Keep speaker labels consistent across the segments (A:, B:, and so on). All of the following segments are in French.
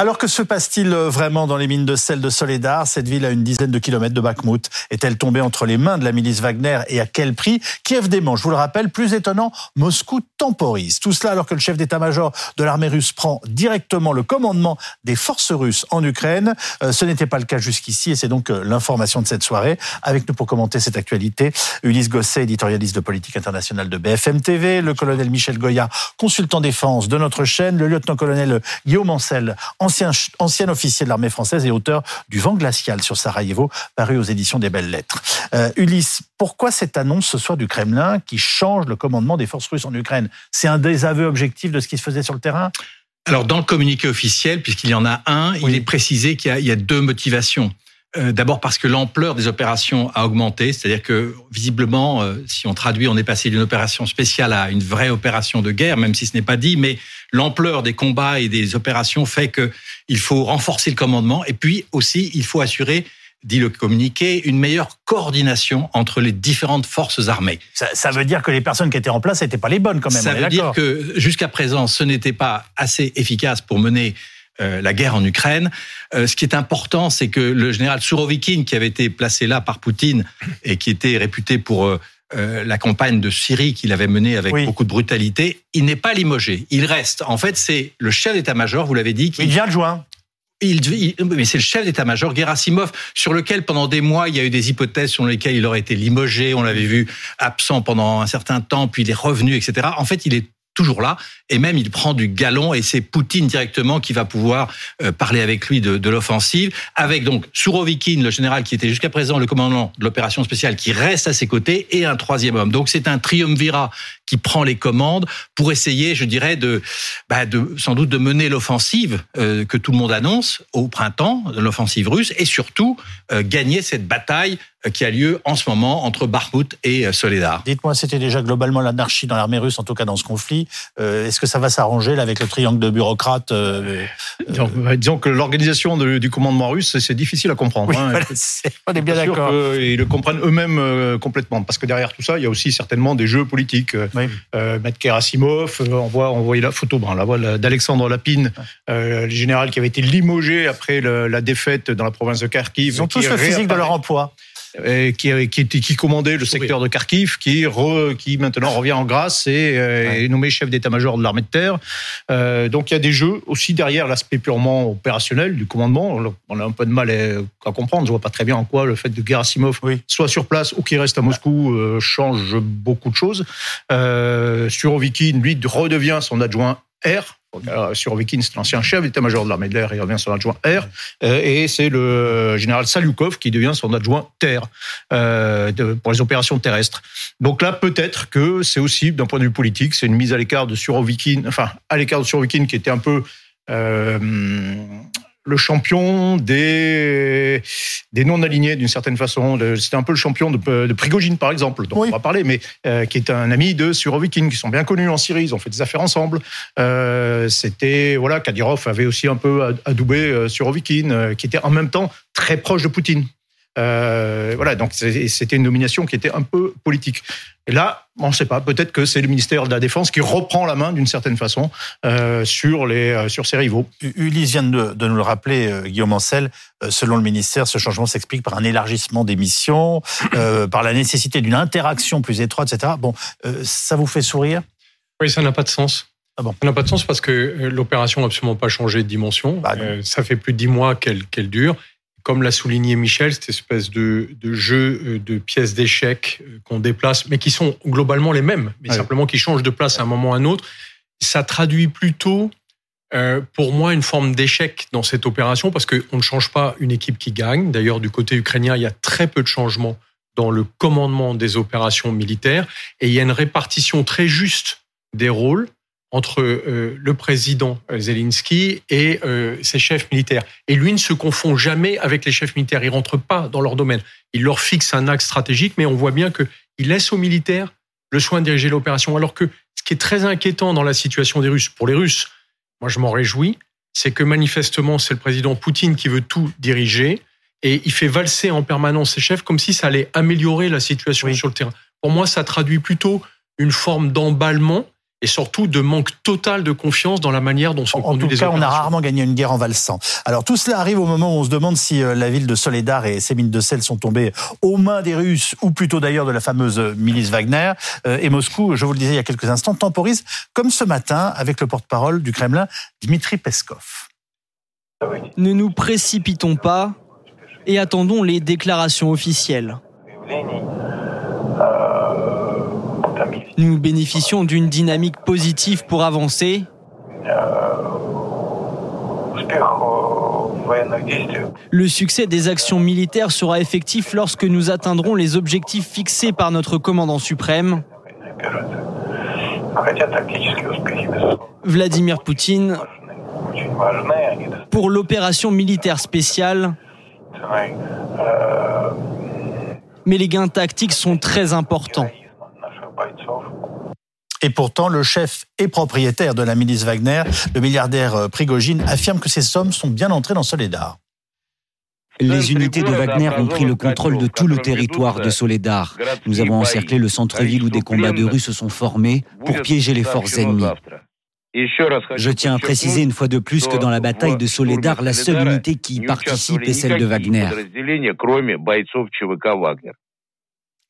A: Alors que se passe-t-il vraiment dans les mines de sel de Soledar? Cette ville à une dizaine de kilomètres de Bakhmut est-elle tombée entre les mains de la milice Wagner et à quel prix? Kiev dément, je vous le rappelle, plus étonnant, Moscou temporise. Tout cela alors que le chef d'état-major de l'armée russe prend directement le commandement des forces russes en Ukraine. Euh, ce n'était pas le cas jusqu'ici et c'est donc euh, l'information de cette soirée. Avec nous pour commenter cette actualité, Ulysse Gosset, éditorialiste de politique internationale de BFM TV, le colonel Michel Goya, consultant défense de notre chaîne, le lieutenant-colonel Guillaume Ancel, ancien, officier de l'armée française et auteur du Vent glacial sur Sarajevo, paru aux éditions des Belles Lettres. Euh, Ulysse, pourquoi cette annonce ce soir du Kremlin qui change le commandement des forces russes en Ukraine? C'est un désaveu objectif de ce qui se faisait sur le terrain?
B: Alors dans le communiqué officiel, puisqu'il y en a un, il est précisé qu'il y, y, a deux motivations. Euh, d'abord parce que l'ampleur des opérations a augmenté, c'est-à-dire que visiblement, euh, si on traduit, on est passé d'une opération spéciale à une vraie opération de guerre, même si ce n'est pas dit, mais l'ampleur des combats et des opérations fait qu'il faut renforcer le commandement et puis aussi il faut assurer dit le communiqué, une meilleure coordination entre les différentes forces armées.
A: Ça, veut dire que les personnes qui étaient en place n'étaient pas les bonnes quand même.
B: Ça veut dire que jusqu'à présent, ce n'était pas assez efficace pour mener euh, la guerre en Ukraine. Euh, ce qui est important, c'est que le général Surovikin, qui avait été placé là par Poutine et qui était réputé pour euh, la campagne de Syrie qu'il avait menée avec beaucoup de brutalité, il n'est pas limogé. Il reste. En fait, c'est le chef d'état-major, vous l'avez dit.
A: Qui... Il vient de juin.
B: Il, mais c'est le chef d'état-major Gerasimov sur lequel pendant des mois il y a eu des hypothèses sur lesquelles il aurait été limogé. On l'avait vu absent pendant un certain temps, puis il est revenu, etc. En fait, il est toujours là, et même il prend du galon, et c'est Poutine directement qui va pouvoir euh, parler avec lui de, l'offensive, avec donc Sourovikine, le général qui était jusqu'à présent le commandant de l'opération spéciale, qui reste à ses côtés, et un troisième homme. Donc c'est un triumvirat qui prend les commandes pour essayer, je dirais, de, bah sans doute de mener l'offensive euh, que tout le monde annonce au printemps, l'offensive russe, et surtout euh, gagner cette bataille qui a lieu en ce moment entre Bakhmut et Soledar.
A: Dites-moi, c'était déjà globalement l'anarchie dans l'armée russe, en tout cas dans ce conflit. Euh, est-ce que ça va s'arranger là avec le triangle de bureaucrates
C: disons, que l'organisation du commandement russe, c'est difficile à comprendre.
A: hein. on est bien d'accord.
C: Ils le comprennent eux-mêmes complètement, parce que derrière tout ça, il y a aussi certainement des jeux politiques. Oui. Euh, Maître Kerasimov, on voit, on voit la photo, ben, la voit d'Alexandre Lapine, le général qui avait été limogé après la défaite dans la province de Kharkiv.
A: Ils ont tous le physique de leur emploi
C: qui, qui, qui, commandait le secteur de Kharkiv, qui, qui maintenant revient en grâce et euh, est nommé chef d'état-major de l'armée de terre. Euh, donc il y a des jeux aussi derrière l'aspect purement opérationnel du commandement. On a un peu de mal à, comprendre. Je vois pas très bien en quoi le fait de Gerasimov soit sur place ou qu'il reste à Moscou euh, change beaucoup de choses. Euh, Surovikin, lui, redevient son adjoint R sur Viking, c'est l'ancien chef d'état-major de l'armée de l'air, il revient son adjoint R, euh, et c'est le général Salyukov qui devient son adjoint terre euh, pour les opérations terrestres. Donc là, peut-être que c'est aussi, d'un point de vue politique, c'est une mise à l'écart de Surovikin, enfin à l'écart de Surovikin qui était un peu euh, le champion des, des non-alignés d'une certaine façon. C'était un peu le champion de, de Prigogine, par exemple, dont on va parler, mais euh, qui est un ami de Surovikin, qui sont bien connus en Syrie. Ils ont fait des affaires ensemble. Euh, C'était, voilà, Kadyrov avait aussi un peu adoubé euh, Surovikin, qui était en même temps très proche de Poutine. Euh, voilà, donc c'était une nomination qui était un peu politique. Et là, on ne sait pas. Peut-être que c'est le ministère de la Défense qui reprend la main d'une certaine façon euh, sur les euh, sur ses rivaux.
A: Ulysse vient de, nous le rappeler, Guillaume Ancel. selon le ministère, ce changement s'explique par un élargissement des missions, par la nécessité d'une interaction plus étroite, etc. Bon, ça vous fait sourire?
D: Oui, ça n'a pas de sens. Ah bon? Ça n'a pas de sens parce que l'opération n'a absolument pas changé de dimension. Bah ça fait plus de dix mois qu'elle dure comme l'a souligné Michel, cette espèce de, de jeu euh, de pièces d'échecs euh, qu'on déplace, mais qui sont globalement les mêmes, mais simplement qui changent de place à un moment ou à un autre. Ça traduit plutôt, euh, pour moi, une forme d'échec dans cette opération, parce qu'on ne change pas une équipe qui gagne. D'ailleurs, du côté ukrainien, il y a très peu de changements dans le commandement des opérations militaires, et il y a une répartition très juste des rôles entre euh, le président Zelensky et euh, ses chefs militaires. Et lui ne se confond jamais avec les chefs militaires. Il rentre pas dans leur domaine. Il leur fixe un axe stratégique, mais on voit bien que il laisse aux militaires le soin de diriger l'opération. Alors que ce qui est très inquiétant dans la situation des Russes, pour les Russes, moi je m'en réjouis, c'est que manifestement c'est le président Poutine qui veut tout diriger et il fait valser en permanence ses chefs comme si ça allait améliorer la situation sur le terrain. Pour moi, ça traduit plutôt une forme d'emballement et surtout de manque total de confiance dans la manière dont sont conduites les
A: opérations. En tout cas, on a rarement gagné une guerre en valsant. Alors tout cela arrive au moment où on se demande si euh, la ville de Soledar et ses mines de sel sont tombées aux mains des Russes ou plutôt d'ailleurs de la fameuse milice Wagner. Euh, et Moscou, je vous le disais il y a quelques instants, temporise comme ce matin avec le porte-parole du Kremlin, Dmitri Peskov.
E: Ne nous précipitons pas et attendons les déclarations officielles. Nous bénéficions d'une dynamique positive pour avancer. Le succès des actions militaires sera effectif lorsque nous atteindrons les objectifs fixés par notre commandant suprême. Vladimir Poutine pour l'opération militaire spéciale. Mais les gains tactiques sont très importants.
A: Et pourtant, le chef et propriétaire de la milice Wagner, le milliardaire euh, Prigogine, affirme que ces sommes sont bien entrées dans Soledar.
F: Les unités de Wagner ont pris le contrôle de tout le territoire de Soledar. Nous avons encerclé le centre-ville où des combats de rue se sont formés pour piéger les forces ennemies. Je tiens à préciser une fois de plus que dans la bataille de Soledar, la seule unité qui y participe est celle de Wagner.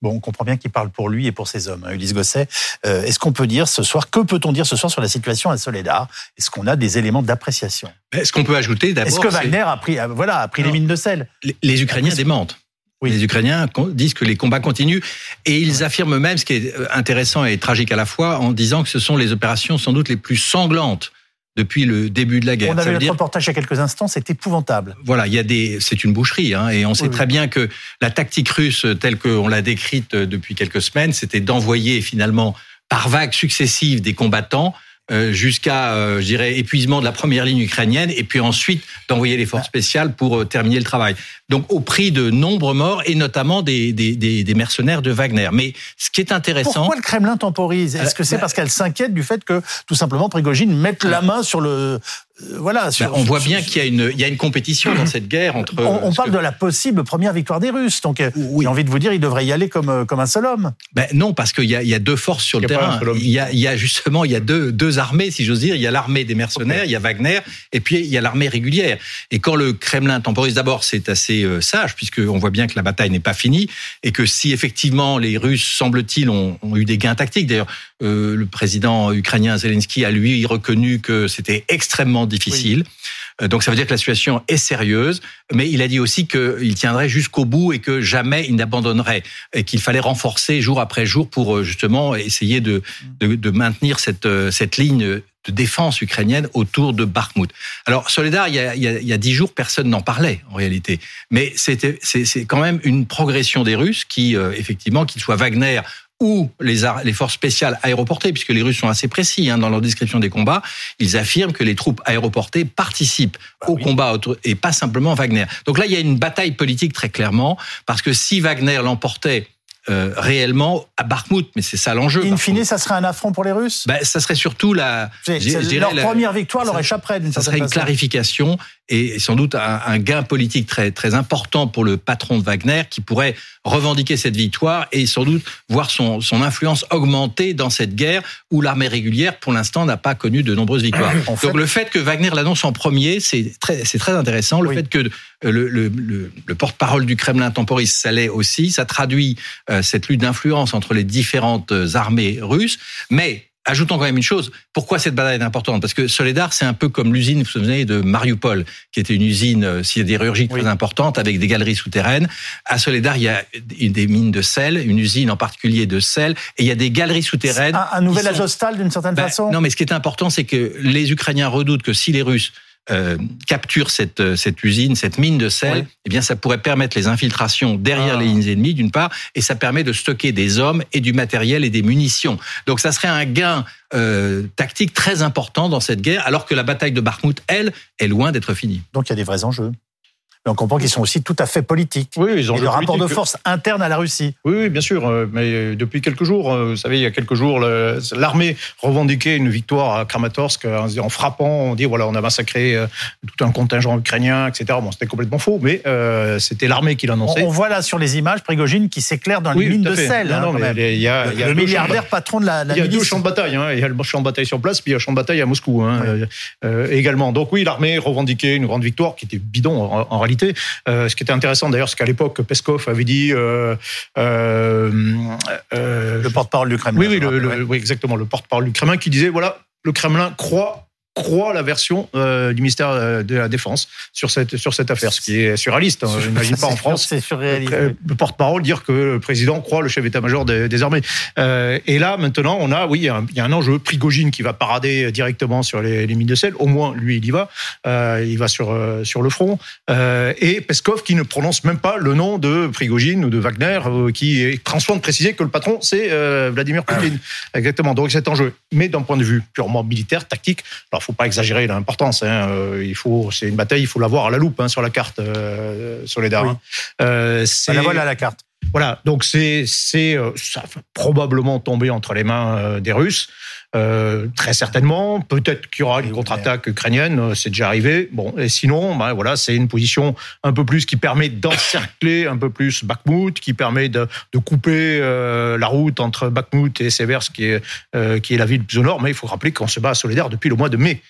A: Bon, on comprend bien qu'il parle pour lui et pour ses hommes. Hein, Ulysse Gosset, euh, est-ce qu'on peut dire ce soir, que peut-on dire ce soir sur la situation à Soledar Est-ce qu'on a des éléments d'appréciation?
B: Est-ce qu'on peut ajouter d'abord
A: Est-ce que Wagner a pris, euh, voilà, a pris les mines de sel?
B: les, Ukrainiens démentent. Oui. Les Ukrainiens disent que les combats continuent et ils affirment même, ce qui est euh, intéressant et tragique à la fois, en disant que ce sont les opérations sans doute les plus sanglantes depuis le début de la guerre.
A: On avait le reportage il y a quelques instants, c'est épouvantable.
B: Voilà, il y a des, c'est une boucherie, hein, et on sait très bien que la tactique russe telle qu'on l'a décrite depuis quelques semaines, c'était d'envoyer finalement par vagues successives des combattants jusqu'à, euh, je dirais, épuisement de la première ligne ukrainienne, et puis ensuite d'envoyer les forces spéciales pour euh, terminer le travail. Donc au prix de nombreux morts, et notamment des, des, des, mercenaires de Wagner. Mais ce qui est intéressant...
A: Pourquoi le Kremlin temporise? Est-ce que c'est bah parce qu'elle s'inquiète du fait que, tout simplement, Prigogine mette la main sur le,
B: euh, voilà. Bah, on voit bien qu'il y a une, il y a une compétition dans cette guerre entre.
A: On, parle de la possible première victoire des Russes. Donc, euh, oui. j'ai envie de vous dire, il devrait y aller comme, euh, comme un seul homme.
B: Ben non, parce qu'il y a, il y a deux forces sur le terrain. Il y, a, il y a justement, il y a deux, deux armées, si j'ose dire. Il y a l'armée des mercenaires, il y a Wagner, et puis il y a l'armée régulière. Et quand le Kremlin temporise, d'abord, c'est assez sage, puisqu'on voit bien que la bataille n'est pas finie, et que si effectivement les Russes, semble-t-il, ont, ont, eu des gains tactiques. D'ailleurs, le président ukrainien Zelensky a lui reconnu que c'était extrêmement difficile. Euh, donc ça veut dire que la situation est sérieuse, mais il a dit aussi qu'il tiendrait jusqu'au bout et que jamais il n'abandonnerait et qu'il fallait renforcer jour après jour pour euh, justement essayer de, de, maintenir cette, euh, cette ligne de défense ukrainienne autour de Bakhmut. Alors Soledar, il y a, il y a, dix jours, personne n'en parlait en réalité, mais c'était c'est quand même une progression des Russes qui effectivement, qu'ils soient Wagner ou les, les forces spéciales aéroportées, puisque les Russes sont assez précis hein, dans leur description des combats, ils affirment que les troupes aéroportées participent bah au combat et pas simplement Wagner. Donc là, il y a une bataille politique très clairement, parce que si Wagner l'emportait euh, réellement à Bakhmut, mais c'est ça l'enjeu.
A: In fine, ça serait un affront pour les Russes
B: ben, Ça serait surtout la...
A: Leur première victoire leur échapperait d'une
B: Ça serait une clarification et sans doute un, gain politique très, très important pour le patron de Wagner qui pourrait revendiquer cette victoire et sans doute voir son, son influence augmenter dans cette guerre où l'armée régulière, pour l'instant, n'a pas connu de nombreuses victoires. Donc le fait que Wagner l'annonce en premier, c'est très, très intéressant. Le fait que le, le, le, porte-parole du Kremlin temporise, ça l'est aussi. Ça traduit euh, cette lutte d'influence entre les différentes armées russes. Mais Ajoutons quand même une chose. Pourquoi cette bataille est importante? Parce que Soledar, c'est un peu comme l'usine, vous vous souvenez, de Mariupol, qui était une usine euh, sidérurgique très importante avec des galeries souterraines. À Soledar, il y a des mines de sel, une usine en particulier de sel, et il y a des galeries souterraines.
A: Un, nouvel sont... Ajostal d'une certaine
B: ben,
A: façon?
B: Non, mais ce qui est important, c'est que les Ukrainiens redoutent que si les Russes euh, capture cette, euh, cette usine, cette mine de sel, eh bien, ça pourrait permettre les infiltrations derrière ah. les lignes ennemies, d'une part, et ça permet de stocker des hommes et du matériel et des munitions. Donc, ça serait un gain euh, tactique très important dans cette guerre, alors que la bataille de Bakhmut, elle, est loin d'être finie.
A: Donc, il y a des vrais enjeux. Mais on comprend qu'ils sont aussi tout à fait politiques.
C: Oui, ils ont
A: le rapport de force interne à la Russie.
C: Oui, oui, bien sûr. Euh, mais euh, depuis quelques jours, vous savez, il y a quelques jours, l'armée revendiquait une victoire à Kramatorsk en frappant. On dit voilà, on a massacré tout un contingent ukrainien, etc. Bon, c'était complètement faux, mais c'était l'armée qui l'annonçait.
A: On, voit là sur les images Prigogine qui s'éclaire dans les mines de sel.
C: Non, hein, mais y a,
A: le, milliardaire patron de la, la
C: Il y a deux champs de bataille. Hein. Il y a le champ de bataille sur place, puis il y a le champ de bataille à Moscou hein, également. Donc oui, l'armée revendiquait une grande victoire qui était bidon en, réalité. Euh, ce qui était intéressant d'ailleurs, c'est qu'à l'époque, Peskov avait dit. Euh, euh,
A: le porte-parole du Kremlin.
C: Oui, oui, oui, exactement, le porte-parole du Kremlin qui disait voilà, le Kremlin croit croit la version euh, du ministère euh, de la Défense sur cette, sur cette affaire, ce qui est surréaliste. Hein. J'imagine pas en France.
A: C'est surréaliste.
C: Euh, le porte-parole dire que le président croit le chef d'état-major des, armées. et là, maintenant, on a, oui, il y a un enjeu. Prigogine qui va parader directement sur les, les, mines de sel. Au moins, lui, il y va. il va sur, sur le front. et Peskov qui ne prononce même pas le nom de Prigogine ou de Wagner, qui prend soin de préciser que le patron, c'est Vladimir Poutine. Exactement. Donc, cet enjeu. Mais d'un point de vue purement militaire, tactique, alors faut pas exagérer l'importance. Hein. Euh, il faut, c'est une bataille, il faut l'avoir à la loupe hein, sur la carte, euh, sur les dards.
A: Euh, c'est la voilà la carte.
C: Voilà, donc c'est c'est euh, ça va probablement tomber entre les mains des Russes. Euh, très certainement. Peut-être qu'il y aura une contre-attaque ukrainienne, c'est déjà arrivé. Bon, et sinon, ben voilà, c'est une position un peu plus qui permet d'encercler un peu plus Bakhmut, qui permet de, de couper euh, la route entre Bakhmut et Seversk, qui est, euh, qui est la ville plus au nord. Mais il faut rappeler qu'on se bat à Solidaire depuis le mois de mai.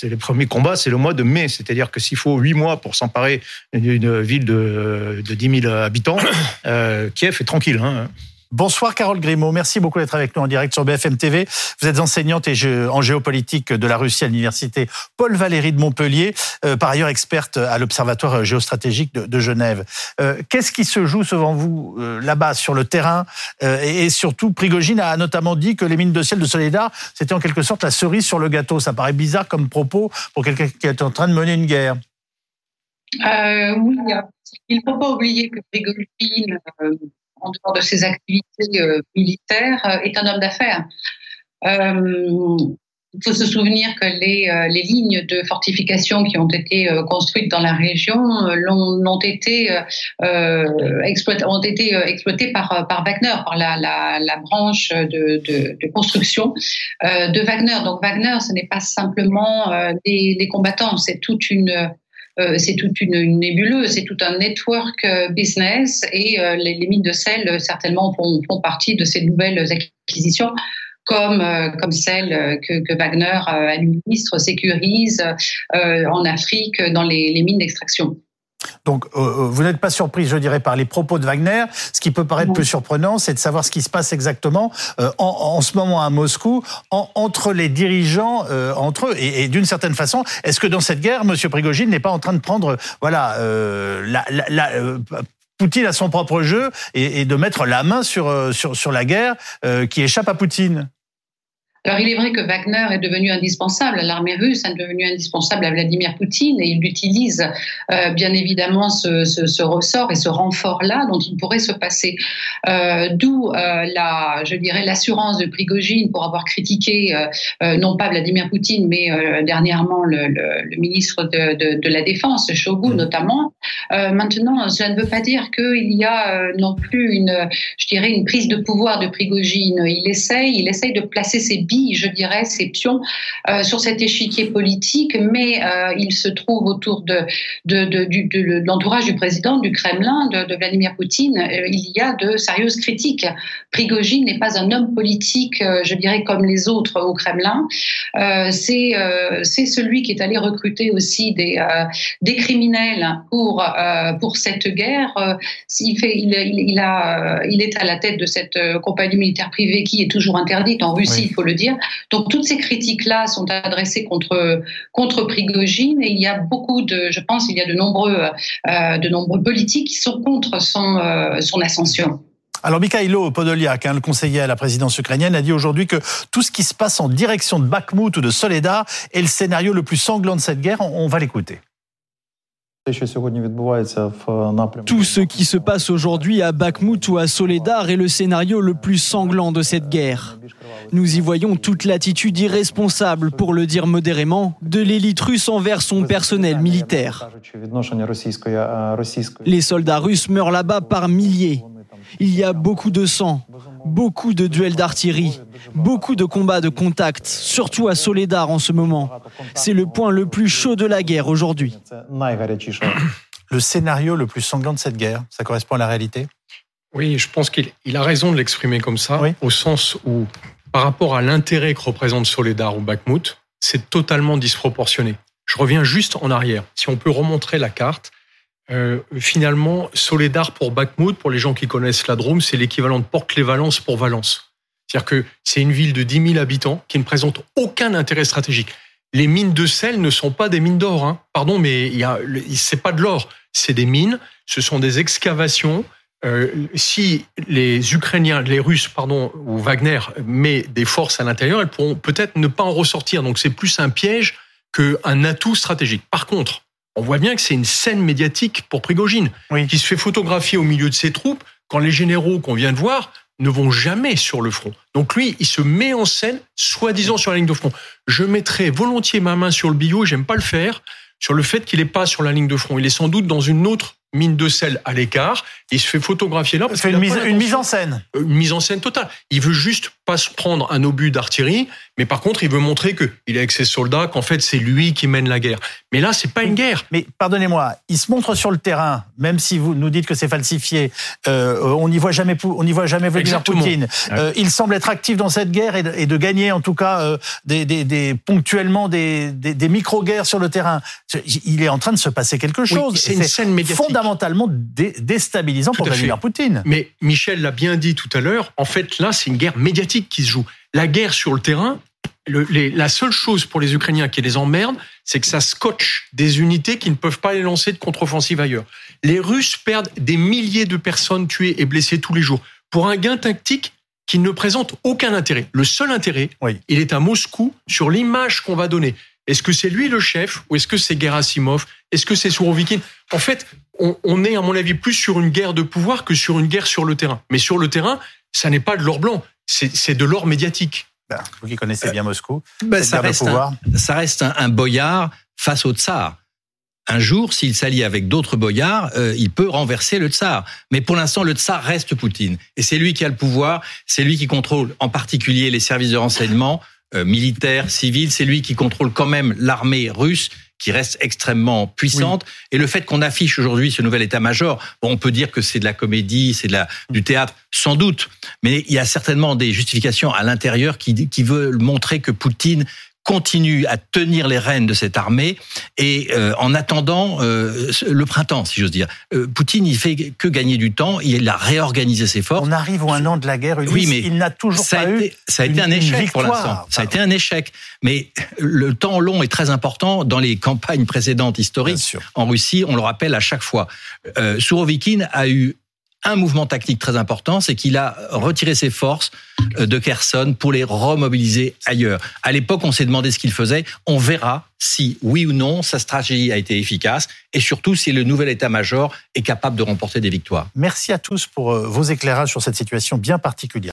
C: C'est le premier combat, c'est le mois de mai. C'est-à-dire que s'il faut huit mois pour s'emparer d'une ville de, de 10 000 habitants, Kiev est tranquille. Hein.
A: Bonsoir Carole Grimaud, merci beaucoup d'être avec nous en direct sur BFM TV. Vous êtes enseignante en géopolitique de la Russie à l'université Paul Valéry de Montpellier, euh, par ailleurs experte à l'Observatoire géostratégique de, Genève. Euh, qu'est-ce qui se joue selon vous euh, là-bas sur le terrain et, surtout, Prigogine a notamment dit que les mines de ciel de Soledar, c'était en quelque sorte la cerise sur le gâteau. Ça paraît bizarre comme propos pour quelqu'un qui est en train de mener une guerre.
G: oui, il ne faut pas oublier que Prigogine en dehors de ses activités euh, militaires, euh, est un homme d'affaires. Euh, il faut se souvenir que les, les, lignes de fortification qui ont été construites dans la région ont, été, ont été exploitées par, par Wagner, par la, la, branche de, de, construction de Wagner. Donc Wagner, ce n'est pas simplement des, combattants, c'est toute une c'est toute une, nébuleuse, c'est tout un network euh, business et euh, les, mines de sel certainement font, partie de ces nouvelles acquisitions comme comme celle que, Wagner administre, sécurise en Afrique dans les mines d'extraction.
A: Donc, euh, euh, vous n'êtes pas surpris, je dirais, par les propos de Wagner. Ce qui peut paraître plus surprenant, c'est de savoir ce qui se passe exactement euh, en, ce moment à Moscou, entre les dirigeants, entre eux. Et, d'une certaine façon, est-ce que dans cette guerre, M. Prigogine n'est pas en train de prendre, voilà, la, la, Poutine à son propre jeu et, de mettre la main sur, sur, sur la guerre qui échappe à Poutine?
G: Alors il est vrai que Wagner est devenu indispensable à l'armée russe, est devenu indispensable à Vladimir Poutine, et il utilise euh, bien évidemment ce, ce, ce ressort et ce renfort-là dont il pourrait se passer. Euh, D'où euh, la, je dirais, l'assurance de Prigogine pour avoir critiqué non pas Vladimir Poutine, mais dernièrement le, le, le ministre de, de, de, la Défense, Shogun mmh. notamment. maintenant, cela ne veut pas dire qu'il y a non plus une, je dirais, une prise de pouvoir de Prigogine. Il essaye, il essaye de placer ses je dirais, ses pions euh, sur cet échiquier politique, mais euh, il se trouve autour de, de, l'entourage du président du Kremlin, de, Vladimir Poutine, euh, il y a de sérieuses critiques. Prigogine n'est pas un homme politique, je dirais, comme les autres au Kremlin. c'est celui qui est allé recruter aussi des, des criminels pour, pour cette guerre. il, fait, il, il, a, il est à la tête de cette compagnie militaire privée qui est toujours interdite en Russie, il faut le dire. Donc toutes ces critiques-là sont adressées contre contre Prigogine et il y a beaucoup de, je pense, il y a de nombreux euh, de nombreux politiques qui sont contre son euh, son ascension.
A: Alors Mikhailo Podoliak, hein, le conseiller à la présidence ukrainienne, a dit aujourd'hui que tout ce qui se passe en direction de Bakhmut ou de Soledar est le scénario le plus sanglant de cette guerre. On va l'écouter.
E: Tout ce qui se passe aujourd'hui à Bakhmut ou à Soledar est le scénario le plus sanglant de cette guerre. Nous y voyons toute l'attitude irresponsable, pour le dire modérément, de l'élite russe envers son personnel militaire. Les soldats russes meurent là-bas par milliers. Il y a beaucoup de sang, beaucoup de duels d'artillerie, beaucoup de combats de contact, surtout à Soledar en ce moment. C'est le point le plus chaud de la guerre aujourd'hui.
A: Le scénario le plus sanglant de cette guerre, ça correspond à la réalité?
D: Oui, je pense qu'il a raison de l'exprimer comme ça, au sens où, par rapport à l'intérêt que représente Soledar ou Bakhmut, c'est totalement disproportionné. Je reviens juste en arrière. Si on peut remontrer la carte, euh, finalement, Soledar pour Bakhmut, pour les gens qui connaissent la Drôme, c'est l'équivalent de Porte-les-Valence pour Valence. C'est-à-dire que c'est une ville de 10 000 habitants qui ne présente aucun intérêt stratégique. Les mines de sel ne sont pas des mines d'or, hein. pardon, mais c'est pas de l'or, c'est des mines. Ce sont des excavations. Euh, si les Ukrainiens, les Russes, pardon, ou Wagner met des forces à l'intérieur, elles pourront peut-être ne pas en ressortir. Donc c'est plus un piège qu'un atout stratégique. Par contre, on voit bien que c'est une scène médiatique pour Prigogine, qui se fait photographier au milieu de ses troupes quand les généraux qu'on vient de voir ne vont jamais sur le front. Donc lui, il se met en scène, soi-disant sur la ligne de front. Je mettrai volontiers ma main sur le billot, j'aime pas le faire, sur le fait qu'il n'est pas sur la ligne de front. Il est sans doute dans une autre mine de sel à l'écart. Il se fait photographier là.
A: Parce une, mise, une mise en scène.
D: Euh, une mise en scène totale. Il veut juste pas se prendre un obus d'artillerie, mais par contre, il veut montrer que il est avec ses soldats, qu'en fait, c'est lui qui mène la guerre. Mais là, c'est pas une guerre.
A: Mais pardonnez-moi, il se montre sur le terrain, même si vous nous dites que c'est falsifié. Euh, on n'y voit jamais, on n'y voit jamais Vladimir Poutine. Euh, il semble être actif dans cette guerre et de, et de gagner, en tout cas, euh, des, des, des, ponctuellement des, des, micro-guerres sur le terrain. Il est en train de se passer quelque chose.
D: c'est une scène médiatique.
A: Fondamentalement déstabilisant pour Vladimir Poutine.
D: Mais Michel l'a bien dit tout à l'heure. En fait, là, c'est une guerre médiatique qui se joue. La guerre sur le terrain, la seule chose pour les Ukrainiens qui les emmerde, c'est que ça scotche des unités qui ne peuvent pas les lancer de contre-offensive ailleurs. Les Russes perdent des milliers de personnes tuées et blessées tous les jours pour un gain tactique qui ne présente aucun intérêt. Le seul intérêt, il est à Moscou sur l'image qu'on va donner. Est-ce que c'est lui le chef ou est-ce que c'est Gerasimov? Est-ce que c'est Sourovikine En fait, on, on, est, à mon avis, plus sur une guerre de pouvoir que sur une guerre sur le terrain. Mais sur le terrain, ça n'est pas de l'or blanc, c'est de l'or médiatique.
A: Ben, vous qui connaissez bien Moscou,
B: ben, ça, reste un, ça, reste un, boyard face au tsar. Un jour, s'il s'allie avec d'autres boyards, euh, il peut renverser le tsar. Mais pour l'instant, le tsar reste Poutine. Et c'est lui qui a le pouvoir, c'est lui qui contrôle en particulier les services de renseignement, euh, militaires, civils, c'est lui qui contrôle quand même l'armée russe qui reste extrêmement puissante. Et le fait qu'on affiche aujourd'hui ce nouvel état-major, bon, on peut dire que c'est de la comédie, c'est de la, du théâtre, sans doute. Mais il y a certainement des justifications à l'intérieur qui, qui veulent montrer que Poutine continue à tenir les rênes de cette armée et euh, en attendant euh, le printemps, si j'ose dire. Euh, Poutine, il fait que gagner du temps. Il a réorganisé ses forces.
A: On arrive à un an de la guerre. Oui, mais il n'a toujours
B: ça
A: pas
B: eu. Ça a été un échec pour l'instant. Ça a été un échec. Mais le temps long est très important dans les campagnes précédentes historiques. En Russie, on le rappelle à chaque fois. Euh, Sourovikine a eu un mouvement tactique très important, c'est qu'il a retiré ses forces euh, de Kherson pour les remobiliser ailleurs. À l'époque, on s'est demandé ce qu'il faisait. On verra si, oui ou non, sa stratégie a été efficace et surtout si le nouvel état-major est capable de remporter des victoires.
A: Merci à tous pour euh, vos éclairages sur cette situation bien particulière.